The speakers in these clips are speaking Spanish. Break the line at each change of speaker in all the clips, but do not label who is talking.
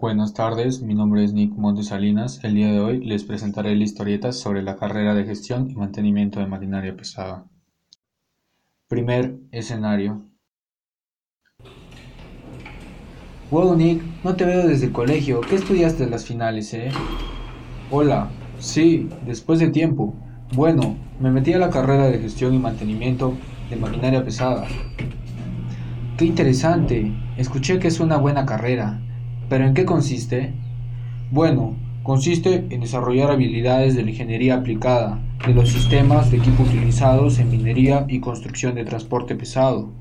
Buenas tardes, mi nombre es Nick Montesalinas. El día de hoy les presentaré la historieta sobre la carrera de gestión y mantenimiento de maquinaria pesada. Primer escenario.
Wow, Nick, no te veo desde el colegio. ¿Qué estudiaste en las finales, eh?
Hola, sí, después de tiempo. Bueno, me metí a la carrera de gestión y mantenimiento de maquinaria pesada.
Qué interesante. Escuché que es una buena carrera. ¿Pero en qué consiste?
Bueno, consiste en desarrollar habilidades de la ingeniería aplicada, de los sistemas de equipo utilizados en minería y construcción de transporte pesado.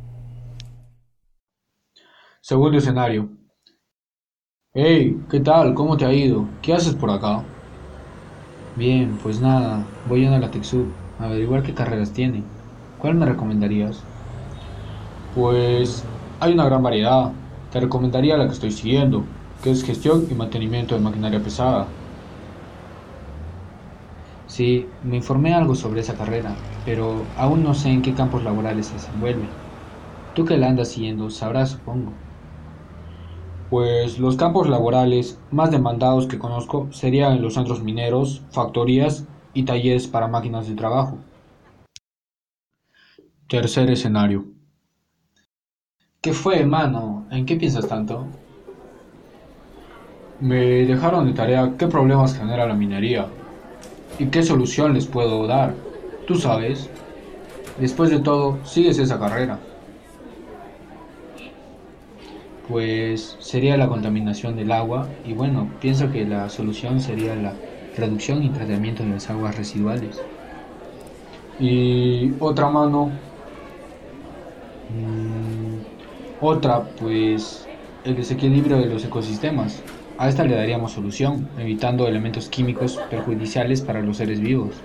Segundo escenario. Hey, ¿qué tal? ¿Cómo te ha ido? ¿Qué haces por acá?
Bien, pues nada, voy a la TechSub a averiguar qué carreras tiene. ¿Cuál me recomendarías?
Pues hay una gran variedad. Te recomendaría la que estoy siguiendo, que es gestión y mantenimiento de maquinaria pesada.
Sí, me informé algo sobre esa carrera, pero aún no sé en qué campos laborales se desenvuelve. Tú que la andas siguiendo sabrás, supongo.
Pues los campos laborales más demandados que conozco serían los centros mineros, factorías y talleres para máquinas de trabajo. Tercer escenario.
¿Qué fue, mano? ¿En qué piensas tanto?
Me dejaron de tarea qué problemas genera la minería y qué solución les puedo dar. Tú sabes, después de todo, sigues esa carrera.
Pues sería la contaminación del agua y bueno, pienso que la solución sería la reducción y tratamiento de las aguas residuales.
Y otra mano,
mm, otra pues el desequilibrio de los ecosistemas. A esta le daríamos solución, evitando elementos químicos perjudiciales para los seres vivos.